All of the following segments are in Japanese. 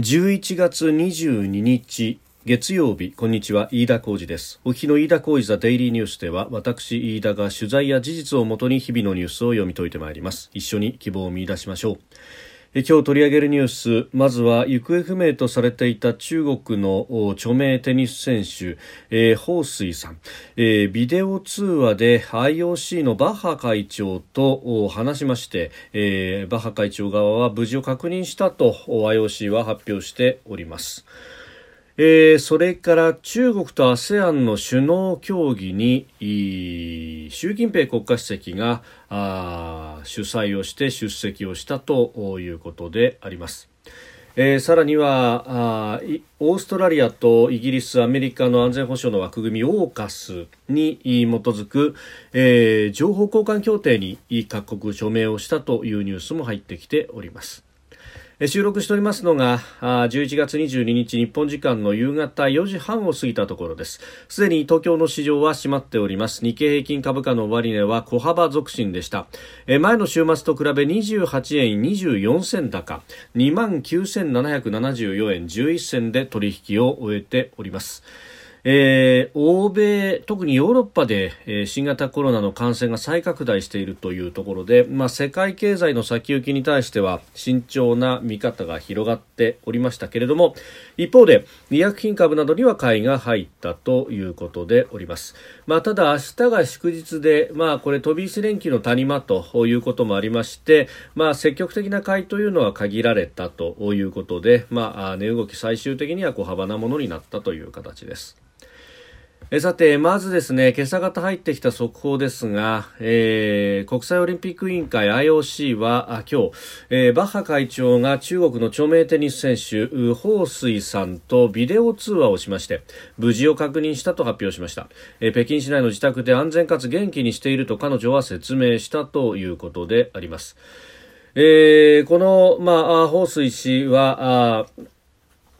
11月22日月曜日。こんにちは。飯田浩二です。お日の飯田浩二ザデイリーニュースでは私飯田が取材や事実をもとに日々のニュースを読み解いてまいります。一緒に希望を見出しましょう。今日取り上げるニュースまずは行方不明とされていた中国の著名テニス選手、えー、彭帥さん、えー、ビデオ通話で IOC のバッハ会長と話しまして、えー、バッハ会長側は無事を確認したと IOC は発表しております。えー、それから中国と ASEAN の首脳協議に習近平国家主席が主催をして出席をしたということであります。えー、さらにはあオーストラリアとイギリス、アメリカの安全保障の枠組みオーカスに基づく、えー、情報交換協定に各国署名をしたというニュースも入ってきております。収録しておりますのが11月22日日本時間の夕方4時半を過ぎたところです。すでに東京の市場は閉まっております。日経平均株価の終値は小幅続伸でした。前の週末と比べ28円24銭高。2万9774円11銭で取引を終えております。えー、欧米、特にヨーロッパで、えー、新型コロナの感染が再拡大しているというところで、まあ、世界経済の先行きに対しては慎重な見方が広がっておりましたけれども一方で医薬品株などには買いが入ったということでおります、まあ、ただ明日が祝日で、まあ、これ飛び石連休の谷間ということもありまして、まあ、積極的な買いというのは限られたということで、まあ、値動き最終的には小幅なものになったという形です。えさて、まずですね、今朝方入ってきた速報ですが、えー、国際オリンピック委員会 IOC はあ今日、えー、バッハ会長が中国の著名テニス選手、彭帥さんとビデオ通話をしまして、無事を確認したと発表しました。えー、北京市内の自宅で安全かつ元気にしていると彼女は説明したということであります。えー、この、まあ、彭帥氏は、あ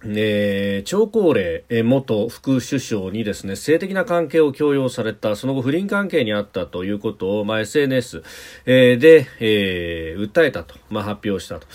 えー、張高麗元副首相にですね性的な関係を強要されたその後不倫関係にあったということを、まあ、SNS、えー、で、えー、訴えたと、まあ、発表したと。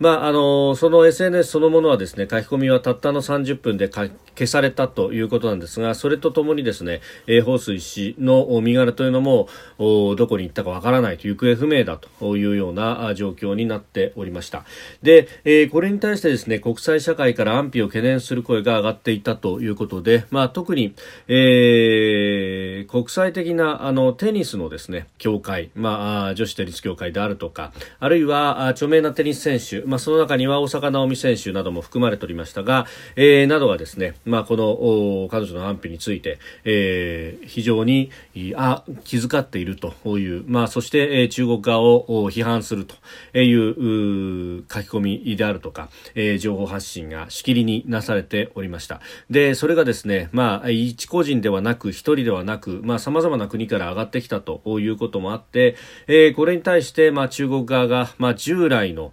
まあ、あのその SNS そのものはですね書き込みはたったの30分で消されたということなんですがそれとともにですね、えー、彭帥氏の身柄というのもどこに行ったかわからないと行方不明だというような状況になっておりましたで、えー、これに対してですね国際社会から安否を懸念する声が上がっていたということで、まあ、特に、えー、国際的なあのテニスのですね協会、まあ、女子テニス協会であるとかあるいは著名なテニス選手まあ、その中には大坂なおみ選手なども含まれておりましたが、えー、などがですね、まあ、この彼女の安否について、えー、非常にあ気遣っているという、まあ、そして、えー、中国側を批判するという書き込みであるとか、えー、情報発信がしきりになされておりました。でそれがですね、まあ、一個人ではなく一人ではなくさまざ、まな国から上がってきたということもあって、えー、これに対して、まあ、中国側が、まあ、従来の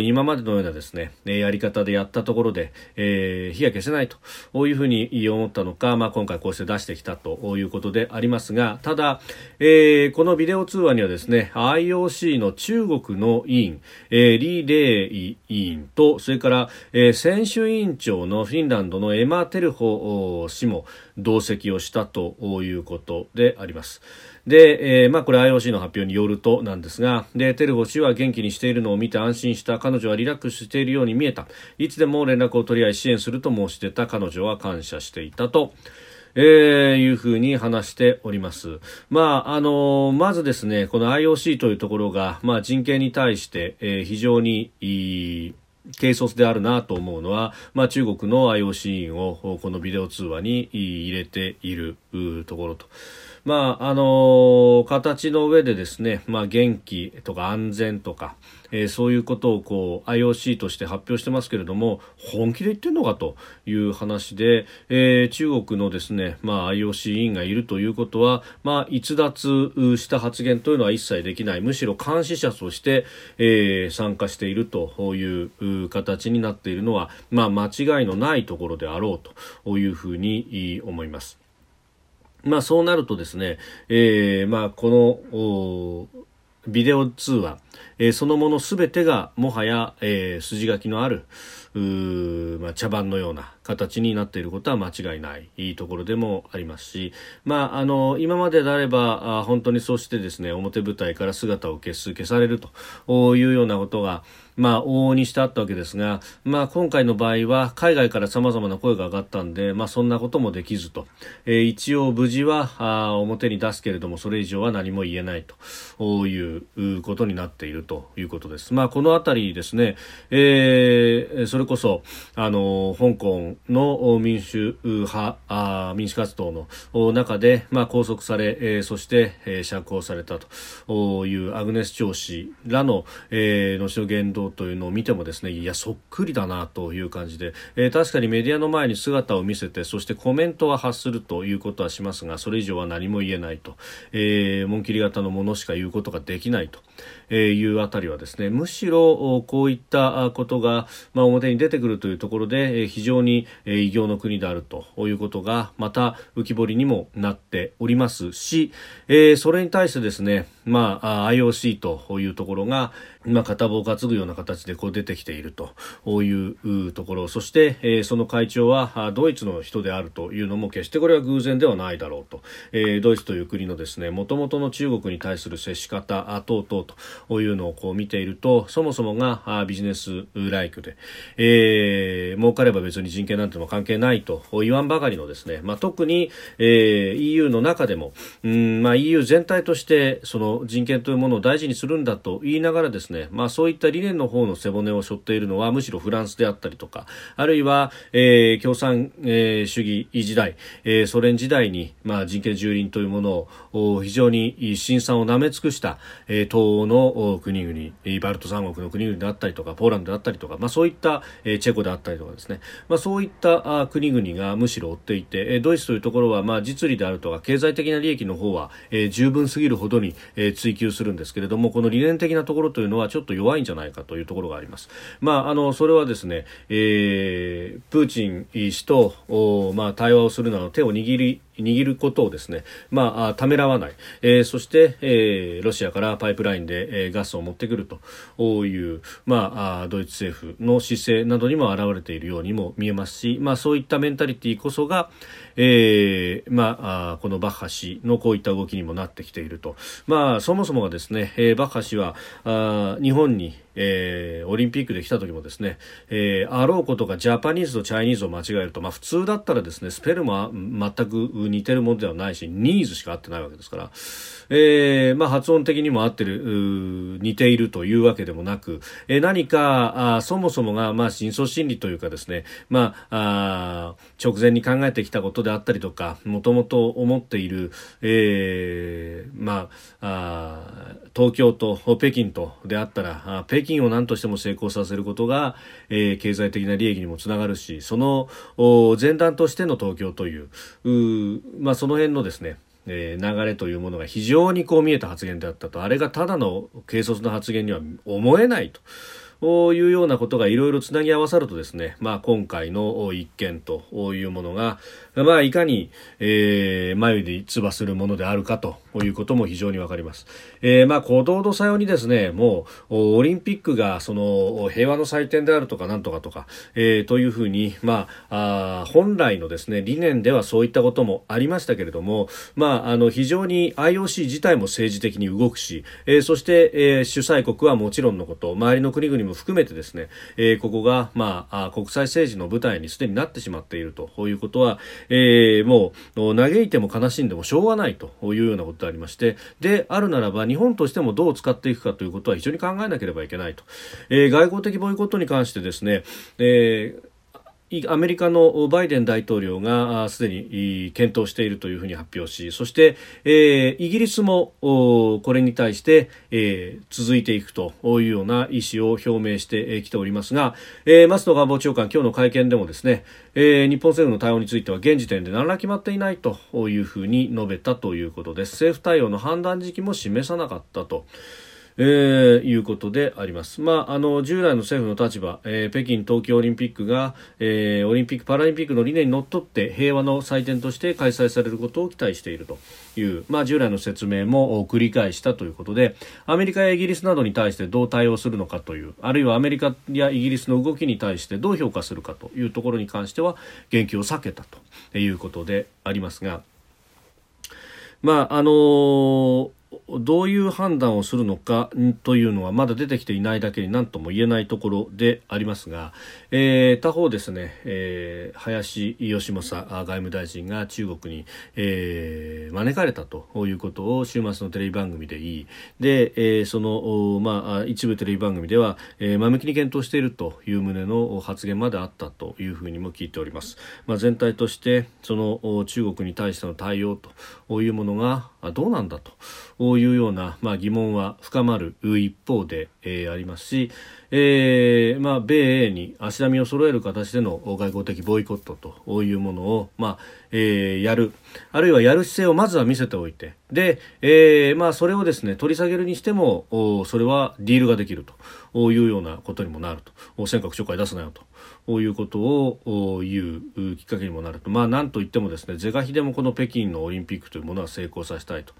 今までのようなですね、やり方でやったところで、えー、火が消せないというふうに思ったのか、まあ、今回こうして出してきたということでありますが、ただ、えー、このビデオ通話にはですね、IOC の中国の委員、えー、リー・レイ委員と、それから、えー、選手委員長のフィンランドのエマ・テルホ氏も同席をしたということであります。で、えー、まあこれ IOC の発表によるとなんですが、で、テルホ氏は元気にしているのを見て安心した彼女はリラックスしているように見えた。いつでも連絡を取り合い支援すると申してた彼女は感謝していたと。えー、いうふうに話しております。まあ、あのー、まずですね、この IOC というところが、まあ、人権に対して、えー、非常にいい、軽率であるなと思うのは、まあ、中国の IOC 員をこのビデオ通話に入れているところと。まああの形の上でですね、まあ、元気とか安全とか、えー、そういうことをこう IOC として発表してますけれども本気で言ってるのかという話で、えー、中国のですね、まあ、IOC 委員がいるということは、まあ、逸脱した発言というのは一切できないむしろ監視者として、えー、参加しているという形になっているのは、まあ、間違いのないところであろうというふうに思います。まあそうなるとですね、えー、まあこのビデオ通話、えー、そのものすべてがもはや、えー、筋書きのあるまあ、茶番のような形になっていることは間違いない。いいところでもありますし、まあ、あの今までであればあ本当にそうしてですね表舞台から姿を消す消されるというようなことがまあ、往々にしてあったわけですが、まあ、今回の場合は海外から様々な声が上がったんで、まあ、そんなこともできずと、えー、一応無事はあ表に出すけれどもそれ以上は何も言えないということになっていいるということです。まあ、このあたりですね、えー、それこそあの香港の民主派あ民主活動の中で、まあ、拘束され、え、そして、え、釈放されたというアグネス・チョウ氏らの、えー、後の言動というのを見てもですねいやそっくりだなという感じで、えー、確かにメディアの前に姿を見せてそしてコメントは発するということはしますがそれ以上は何も言えないと、えー、紋切り型のものしか言うことができないと。いうあたりはですねむしろこういったことが、まあ、表に出てくるというところで非常に異業の国であるということがまた浮き彫りにもなっておりますし、えー、それに対してですね、まあ、IOC というところが、まあ、片棒を担ぐような形でこう出てきているというところ。そして、えー、その会長はドイツの人であるというのも決してこれは偶然ではないだろうと、えー、ドイツという国のですねもともとの中国に対する接し方等々というのをこう見ているとそもそもがビジネスライクで、えー、儲かれば別に人権なんても関係ないと言わんばかりのですね、まあ、特に、えー、EU の中でもうん、まあ、EU 全体としてその人権というものを大事にするんだと言いながらですね、まあ、そういった理念の方の背骨を背負っているのはむしろフランスであったりとかあるいは、えー、共産、えー、主義時代、えー、ソ連時代に、まあ、人権蹂躙というものを非常に辛酸をなめ尽くした、えー、東欧の国々バルト三国の国々であったりとかポーランドであったりとか、まあ、そういった、えー、チェコであったりとかですね、まあ、そういったあ国々がむしろ追っていて、えー、ドイツというところは、まあ、実利であるとか経済的な利益の方は、えー、十分すぎるほどに、え追求するんですけれどもこの理念的なところというのはちょっと弱いんじゃないかというところがあります。まあ、あのそれはですね、えー、プーチン氏とお、まあ、対話をするなど手を握り握ることをですね、まあ、ためらわない、えー、そして、えー、ロシアからパイプラインで、えー、ガスを持ってくると。いう、まあ、ドイツ政府の姿勢などにも表れているようにも見えますし、まあ、そういったメンタリティこそが、えーまあ、このバッハ氏のこういった動きにもなってきていると、まあ、そもそもがですね、えー、バッハ氏はあ日本にえー、オリンピックで来た時もですね、えー、あろうことがジャパニーズとチャイニーズを間違えると、まあ、普通だったらですねスペルも全く似てるものではないしニーズしか合ってないわけですから、えーまあ、発音的にも合ってる似ているというわけでもなく、えー、何かあそもそもが、まあ、深層心理というかですね、まあ、あ直前に考えてきたことであったりとかもともと思っている、えーまあ、あ東京と北京とであったら北京を何としても成功させることが、えー、経済的な利益にもつながるしその前段としての東京といううまあ、その辺のですねえー、流れというものが非常にこう見えた発言であったとあれがただの軽率な発言には思えないと。ういうようなことがいろいろつなぎ合わさるとですね、まあ、今回の一件というものが、まあ、いかに、えー、眉で唾するものであるかとということも非常にわかります。えー、まあ、鼓動とさようにですね、もう、オリンピックが、その、平和の祭典であるとか、なんとかとか、えー、というふうに、まあ、あ本来のですね、理念ではそういったこともありましたけれども、まあ、あの、非常に IOC 自体も政治的に動くし、えー、そして、えー、主催国はもちろんのこと、周りの国々も含めてですね、えー、ここが、まあ、国際政治の舞台にすでになってしまっているということは、えー、もう、嘆いても悲しんでもしょうがないというようなこととありまして、で、あるならば日本としてもどう使っていくかということは非常に考えなければいけないと。えー、外交的ボイコットに関してですね、えーアメリカのバイデン大統領がすでに検討しているというふうに発表しそして、えー、イギリスもこれに対して、えー、続いていくというような意思を表明してきておりますが、えー、松野官房長官今日の会見でもですね、えー、日本政府の対応については現時点で何ら決まっていないというふうに述べたということです政府対応の判断時期も示さなかったと。えー、いうことであります。まあ、あの、従来の政府の立場、えー、北京冬季オリンピックが、えー、オリンピック・パラリンピックの理念にのっとって平和の祭典として開催されることを期待しているという、まあ、従来の説明も繰り返したということで、アメリカやイギリスなどに対してどう対応するのかという、あるいはアメリカやイギリスの動きに対してどう評価するかというところに関しては、言及を避けたということでありますが、まあ、あのーどういう判断をするのかというのはまだ出てきていないだけに何とも言えないところでありますが、えー、他方ですね、えー、林芳正外務大臣が中国に、えー、招かれたということを週末のテレビ番組で言いで、えー、その、まあ、一部テレビ番組では、えー、前向きに検討しているという旨の発言まであったというふうにも聞いております。まあ、全体としてその中国に対しての対応というものがどうなんだというような、まあ、疑問は深まる一方で、えー、ありますし、えーまあ、米英に足並みを揃える形での外交的ボイコットというものを、まあえー、やる。あるいはやる姿勢をまずは見せておいてで、えーまあ、それをですね取り下げるにしてもおそれはディールができるというようなことにもなると。尖閣諸海出すなよと。こういうことを言うきっかけにもなると、まあ、なんといってもですね是が非でもこの北京のオリンピックというものは成功させたいと。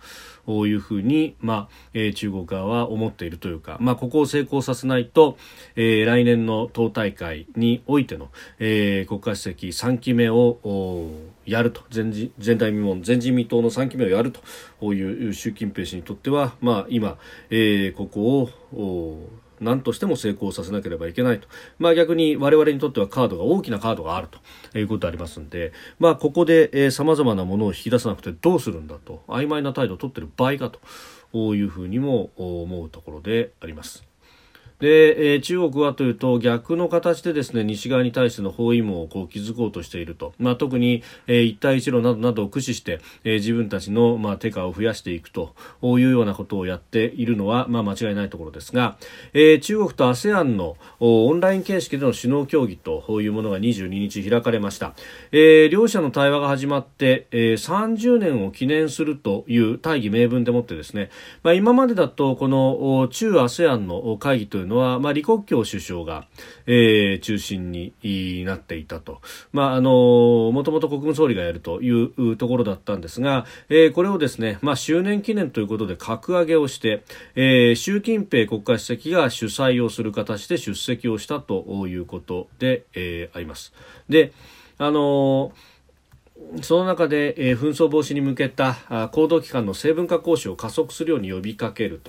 いうふうに、まあえー、中国側は思っているというか、まあ、こを成功させないと、えー、来年の党大会においての、えー、国家主席3期目をやると。全人全体民門前人未到の3期目をやると。いう習近平氏にとっては、まあ、今、えー、ここを何としても成功させなければいけないと、まあ、逆に我々にとってはカードが大きなカードがあると。いうことありますんで、まあ、ここでさまざまなものを引き出さなくてどうするんだと。曖昧な態度を取っている場合かと。ういうふうにも思うところであります。で、えー、中国はというと逆の形でですね西側に対しての包囲網をこう築こうとしていると、まあ、特に、えー、一帯一路などなどを駆使して、えー、自分たちの、まあ、手下を増やしていくというようなことをやっているのは、まあ、間違いないところですが、えー、中国と ASEAN のオンライン形式での首脳協議というものが22日開かれました、えー、両者の対話が始まって、えー、30年を記念するという大義名分でもってですね、まあ、今までだとこの中 ASEAN の会議というのは、まあ、李克強首相が、えー、中心になっていたと。まあ、あの、もともと国務総理がやるというところだったんですが、えー、これをですね、まあ、周年記念ということで格上げをして、えー、習近平国家主席が主催をする形で出席をしたということで、えー、あります。で、あのーその中で、えー、紛争防止に向けた行動機関の成分化講師を加速するように呼びかける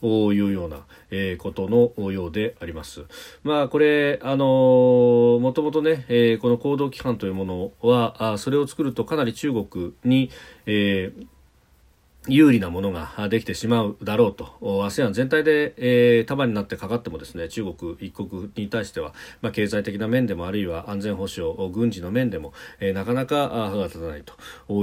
というような、えー、ことのようであります。まあ、これ、あのー、もともとね、えー、この行動機関というものは、あそれを作るとかなり中国に、えー有利なものができてしまうだろうと。ASEAN 全体で、えー、束になってかかってもですね中国一国に対しては、まあ、経済的な面でもあるいは安全保障軍事の面でも、えー、なかなか歯が立たないと。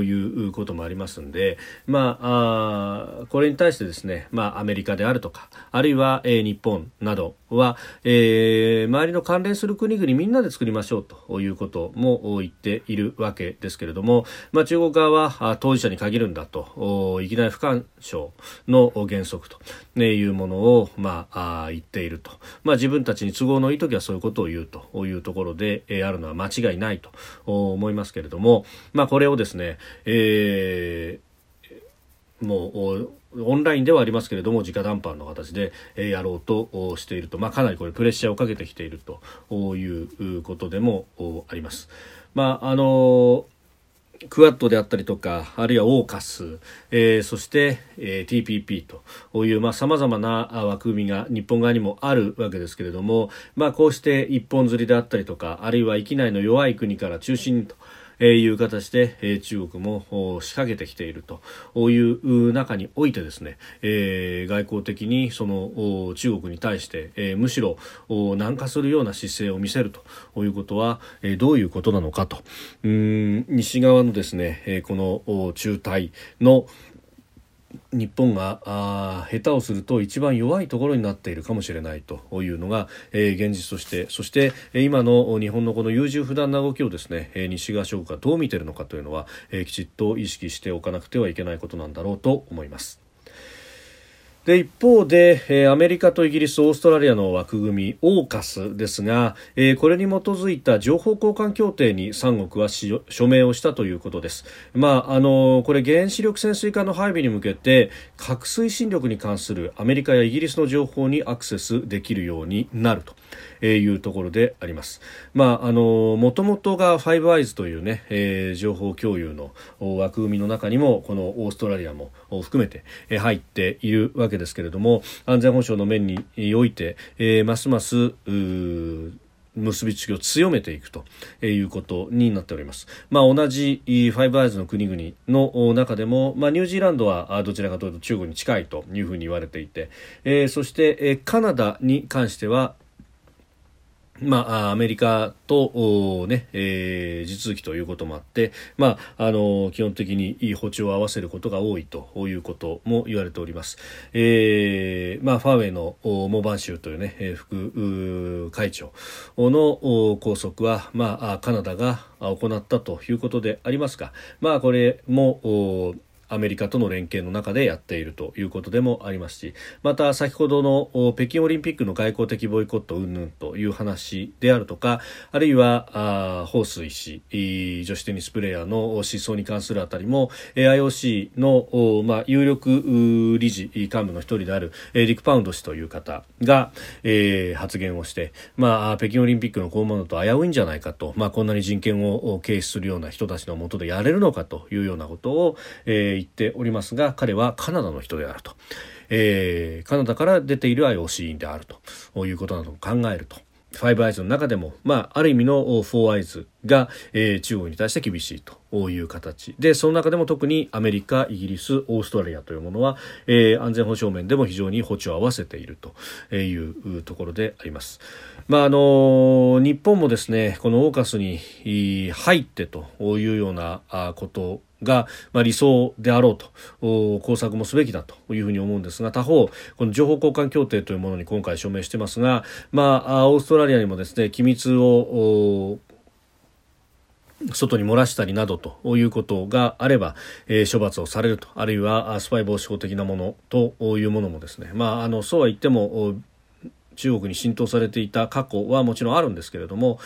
いうこともありますんで、まあ、あこれに対してですね、まあ、アメリカであるとかあるいは、えー、日本などは、えー、周りの関連する国々みんなで作りましょうということも言っているわけですけれども、まあ、中国側は当事者に限るんだといきなり不干渉の原則というものを、まあ、言っていると、まあ、自分たちに都合のいい時はそういうことを言うというところで、えー、あるのは間違いないと思いますけれども、まあ、これをですね、えー、もうオンラインではありますけれども直談判の形でやろうとしていると、まあ、かなりこれプレッシャーをかけてきているということでもあります。まああのクワッドであったりとか、あるいはオーカス、えー、そして、えー、TPP という、まあ、様々な枠組みが日本側にもあるわけですけれども、まあ、こうして一本釣りであったりとか、あるいは域内の弱い国から中心と、えいう形で、え中国も仕掛けてきているという中においてですね、え外交的にその中国に対して、えむしろ軟化するような姿勢を見せるということは、えどういうことなのかと。うん西側のですね、えこの中台の日本があ下手をすると一番弱いところになっているかもしれないというのが、えー、現実としてそして今の日本のこの優柔不断な動きをですね、え、西側諸国がどう見ているのかというのは、えー、きちっと意識しておかなくてはいけないことなんだろうと思います。で一方で、えー、アメリカとイギリス、オーストラリアの枠組み、オーカスですが、えー、これに基づいた情報交換協定に3国は署名をしたということです。まあ、あのこれ原子力潜水艦の配備に向けて、核推進力に関するアメリカやイギリスの情報にアクセスできるようになると。えいうところであります。まあ、あの、もともとがファイブアイズというね、えー、情報共有の枠組みの中にも、このオーストラリアも含めて入っているわけですけれども、安全保障の面において、えー、ますます結びつきを強めていくということになっております。まあ、同じファイブアイズの国々の中でも、まあ、ニュージーランドはどちらかというと中国に近いというふうに言われていて、えー、そして、えカナダに関しては、まあ、アメリカと、ねえー、地続きということもあって、まあ、あの基本的にいい歩調を合わせることが多いということも言われております。えーまあ、ファーウェイのモバン州という、ね、副会長の拘束は、まあ、カナダが行ったということでありますが、まあ、これもアメリカとの連携の中でやっているということでもありますしまた先ほどの北京オリンピックの外交的ボイコット云々という話であるとかあるいはあ彭帥氏女子テニスプレーヤーの失踪に関するあたりも IOC の、まあ、有力理事幹部の一人であるリック・パウンド氏という方が、えー、発言をして、まあ、北京オリンピックのこういうものと危ういんじゃないかと、まあ、こんなに人権を軽視するような人たちのもとでやれるのかというようなことを、えー、言っておりますが彼はカナダの人であると、えー、カナダから出ている IOC 員であるということなどを考えると。ファイブアイズの中でも、まあ、ある意味のフォーアイズが、えー、中国に対して厳しいという形でその中でも特にアメリカ、イギリスオーストラリアというものは、えー、安全保障面でも非常に歩調を合わせているというところであります。まああの日本もですねこのオーカスに入ってというようなことが、まあ、理想であろうと工作もすべきだというふうに思うんですが他方この情報交換協定というものに今回署名してますが、まあ、オーストラリアにもですね機密を外に漏らしたりなどということがあれば、えー、処罰をされるとあるいはスパイ防止法的なものというものもですね、まあ、あのそうは言っても中国に浸透されていた過去はもちろんあるんですけれども、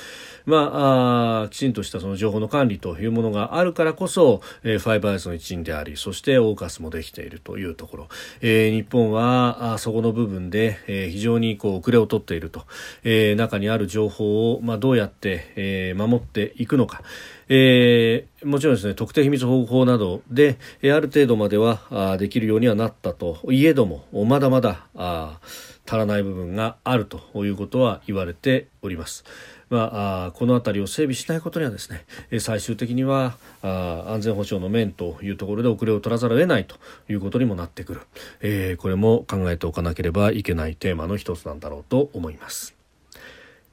まあ、きちんとしたその情報の管理というものがあるからこそ、えー、ファイバーズの一員であり、そしてオーカスもできているというところ、えー、日本はあそこの部分で、えー、非常にこう遅れを取っていると、えー、中にある情報を、まあ、どうやって、えー、守っていくのか、えー、もちろんですね特定秘密保護法などで、えー、ある程度まではあできるようにはなったと。いえどもまだまだあ足らない部分があるということは言われております。まあ、この辺りを整備しないことにはですね最終的にはあ安全保障の面というところで遅れを取らざるを得ないということにもなってくる、えー、これも考えておかなければいけないテーマの一つなんだろうと思います。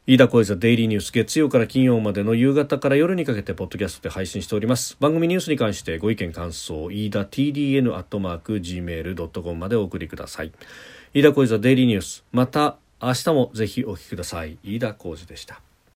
飯田小泉デイリーニュース月曜から金曜までの夕方から夜にかけてポッドキャストで配信しております番組ニュースに関してご意見感想飯田 TDN アットマーク Gmail.com までお送りください飯田浩司ザデイリーニュース。また明日もぜひお聞きください。飯田浩二でした。